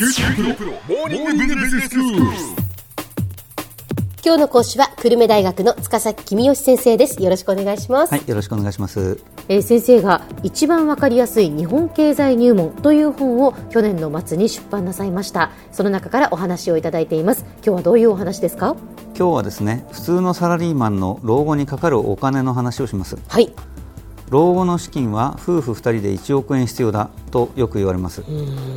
今日の講師は久留米大学の塚崎君吉先生です。よろしくお願いします、はい、よろしくお願いします。えー先生が一番わかりやすい日本経済入門という本を去年の末に出版なさいました。その中からお話をいただいています。今日はどういうお話ですか？今日はですね、普通のサラリーマンの老後にかかるお金の話をします。はい老後の資金は夫婦2人で1億円必要だとよく言われます。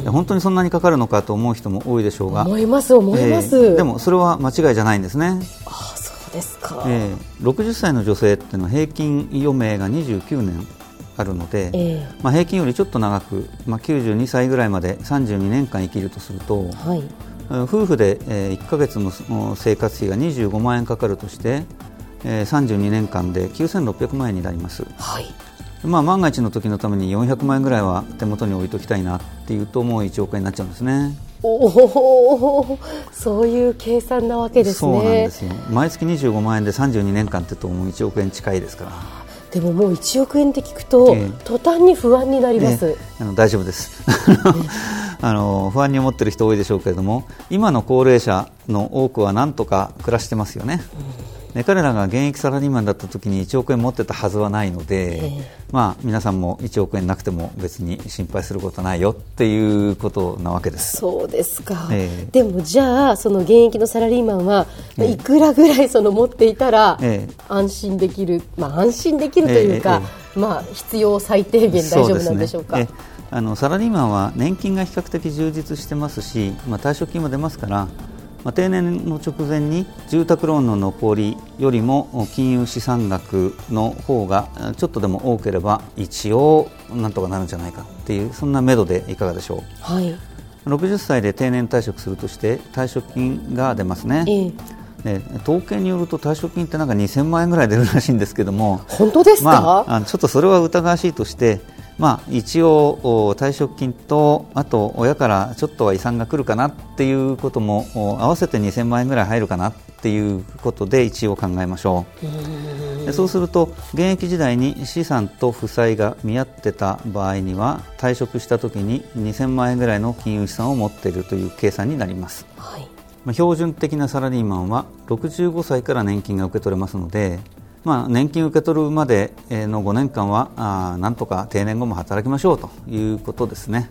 で本当にそんなにかかるのかと思う人も多いでしょうが、思います思います、えーでもそれは間違いじゃないんですね。ああそうですか、えー60歳の女性っていうのは平均余命が29年あるので、えまあ、平均よりちょっと長く、まあ、92歳ぐらいまで32年間生きるとすると、はい。夫婦で、えー1ヶ月のお生活費が25万円かかるとして、えー32年間で9600万円になります、はいまあ、万が一の時のために400万円ぐらいは手元に置いときたいなっていうともう1億円になっちゃうんですね。おおそういう計算なわけですね。そうなんですよ。毎月25万円で32年間ってともう1億円近いですから。でももう1億円って聞くと、ええ。途端に不安になります、えあの大丈夫です。あの不安に思っている人多いでしょうけれども今の高齢者の多くはなんとか暮らしてますよね、で彼らが現役サラリーマンだった時に1億円持ってたはずはないので、えまあ、皆さんも1億円なくても別に心配することないよっていうことなわけです。そうですか、ええ。でもじゃあその現役のサラリーマンは、ええ。いくらぐらいその持っていたら、ええ。安心できる、まあ、安心できるというか、まあ、必要最低限大丈夫なんでしょうか。あのサラリーマンは年金が比較的充実してますし、まあ、退職金も出ますから、まあ、定年の直前に住宅ローンの残りよりも金融資産額の方があちょっとでも多ければ一応なんとかなるんじゃないかっていうそんな目処でいかがでしょはい、う60歳で定年退職するとして退職金が出ますね、ええ、で統計によると退職金ってなんか2000万円ぐらい出るらしいんですけども本当ですか、まあ、ちょっとそれは疑わしいとして、まあ、一応お退職金とあと親からちょっとは遺産が来るかなっていうこともお合わせて2000万円ぐらい入るかなっていうことで一応考えましょう。でそうすると現役時代に資産と負債が見合ってた場合には退職した時に2000万円ぐらいの金融資産を持っているという計算になります。はい。まあ標準的なサラリーマンは65歳から年金が受け取れますので、まあ、年金受け取るまでえーの5年間はあーなんとか定年後も働きましょうということですね、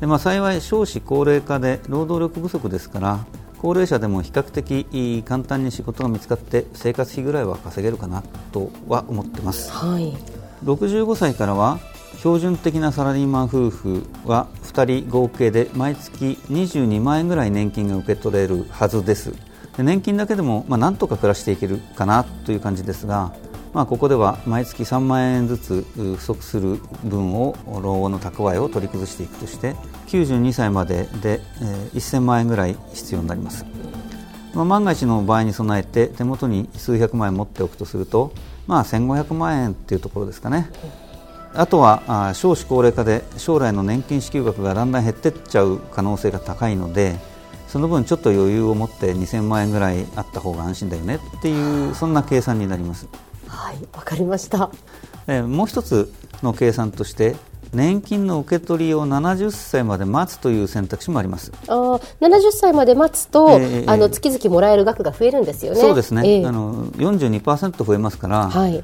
でまあ、幸い少子高齢化で労働力不足ですから高齢者でも比較的簡単に仕事が見つかって生活費ぐらいは稼げるかなとは思ってます。はい。65歳からは標準的なサラリーマン夫婦は2人合計で毎月22万円ぐらい年金が受け取れるはずですで年金だけでもまあなんとか暮らしていけるかなという感じですが、まあ、ここでは毎月3万円ずつ不足する分を老後の蓄えを取り崩していくとして92歳までで、えー1000万円ぐらい必要になりますまあ、万が一の場合に備えて手元に数百万円持っておくとすると、まあ、1500万円っていうところですかね。あとは少子高齢化で将来の年金支給額がだんだん減っていっちゃう可能性が高いのでその分ちょっと余裕を持って2000万円ぐらいあった方が安心だよねっていうそんな計算になります。はいわかりました。えーもう一つの計算として年金の受け取りを70歳まで待つという選択肢もあります。あー70歳まで待つと、ええあの月々もらえる額が増えるんですよね。そうですね、ええあの42%増えますから、はい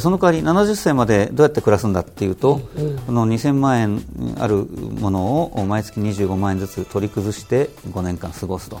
その代わり70歳までどうやって暮らすんだっていうと、この2000万円あるものを毎月25万円ずつ取り崩して5年間過ごすと、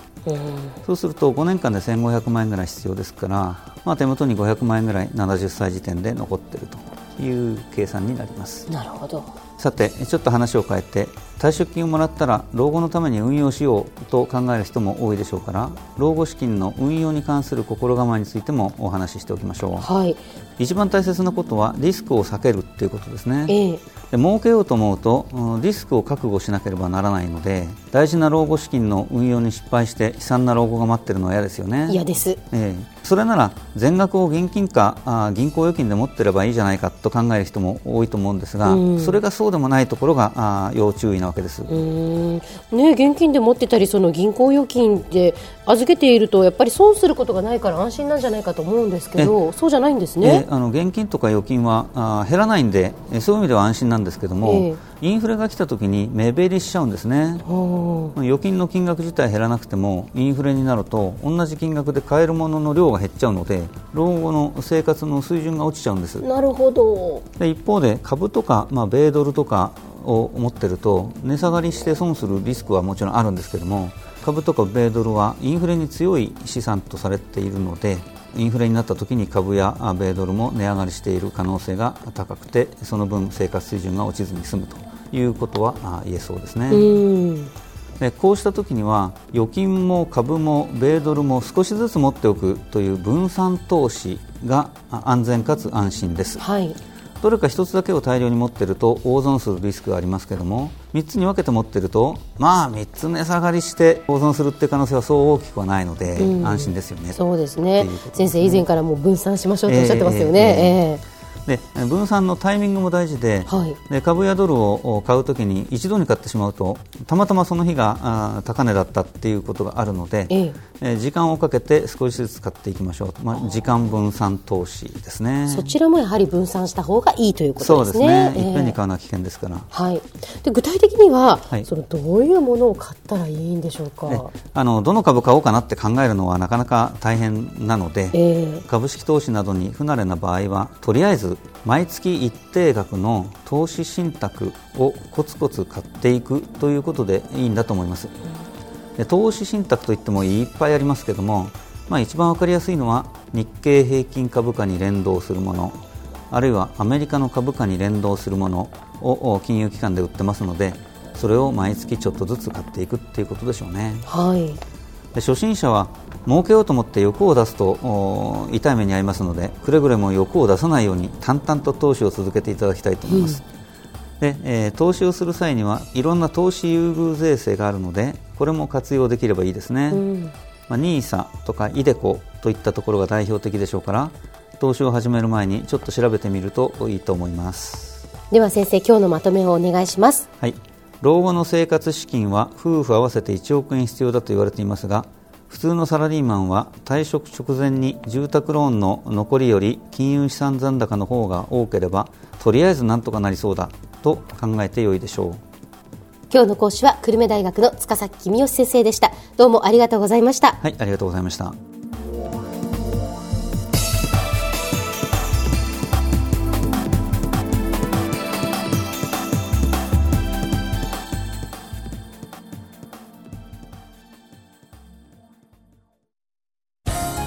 そうすると5年間で1500万円ぐらい必要ですから、まあ、手元に500万円ぐらい70歳時点で残っているという計算になります。なるほどさてちょっと話を変えて退職金をもらったら老後のために運用しようと考える人も多いでしょうから老後資金の運用に関する心構えについてもお話ししておきましょう。はい。一番大切なことはリスクを避けるっていうことですね。ええ。で儲けようと思うとうんリスクを覚悟しなければならないので大事な老後資金の運用に失敗して悲惨な老後が待っているのは嫌ですよね。嫌です。ええ。それなら全額を現金かあ銀行預金で持ってればいいじゃないかと考える人も多いと思うんですが、うん。それがそうでもないところがあ要注意ななわけです。うんね、現金で持ってたりその銀行預金で預けているとやっぱり損することがないから安心なんじゃないかと思うんですけどそうじゃないんですね。あの現金とか預金はあ減らないんでそういう意味では安心なんですけども、えインフレが来た時に目減りしちゃうんですね。預金の金額自体減らなくてもインフレになると同じ金額で買えるものの量が減っちゃうので老後の生活の水準が落ちちゃうんです。なるほど。で一方で株とか、まあ、米ドルとかを持ってると値下がりして損するリスクはもちろんあるんですけども株とか米ドルはインフレに強い資産とされているのでインフレになった時に株や米ドルも値上がりしている可能性が高くてその分生活水準が落ちずに済むということは言えそうですね。でこうした時には預金も株も米ドルも少しずつ持っておくという分散投資が安全かつ安心です。はいどれか1つだけを大量に持っていると大損するリスクがありますけども3つに分けて持っているとまあ3つ値下がりして大損するっていう可能性はそう大きくはないので、うん、安心ですよね。そうですね、ね、先生以前からもう分散しましょうとおっしゃってますよね。えーえーえーで分散のタイミングも大事ではい、で株やドルを買うときに一度に買ってしまうとたまたまその日が高値だったっていうことがあるので、ええ、時間をかけて少しずつ買っていきましょう、まあ、時間分散投資ですね。そちらもやはり分散した方がいいということですね。そうですね、いっぺんに買うのは危険ですから、はい、で具体的には、はい、そのどういうものを買ったらいいんでしょうか？あのどの株買おうかなって考えるのはなかなか大変なので、えー、株式投資などに不慣れな場合はとりあえず毎月一定額の投資信託をコツコツ買っていくということでいいんだと思いますで投資信託といってもいっぱいありますけども、まあ、一番わかりやすいのは日経平均株価に連動するものあるいはアメリカの株価に連動するものを金融機関で売ってますのでそれを毎月ちょっとずつ買っていくっていうことでしょうね。はい初心者は儲けようと思って欲を出すと痛い目に遭いますのでくれぐれも欲を出さないように淡々と投資を続けていただきたいと思います、うん、でえー、投資をする際にはいろんな投資優遇税制があるのでこれも活用できればいいですね、うん、まあ、NISA とか iDeCo といったところが代表的でしょうから投資を始める前にちょっと調べてみるといいと思います。では先生今日のまとめをお願いします。はい老後の生活資金は夫婦合わせて1億円必要だと言われていますが普通のサラリーマンは退職直前に住宅ローンの残りより金融資産残高の方が多ければとりあえずなんとかなりそうだと考えてよいでしょう。今日の講師は久留米大学の塚崎君吉先生でした。どうもありがとうございました。はいありがとうございました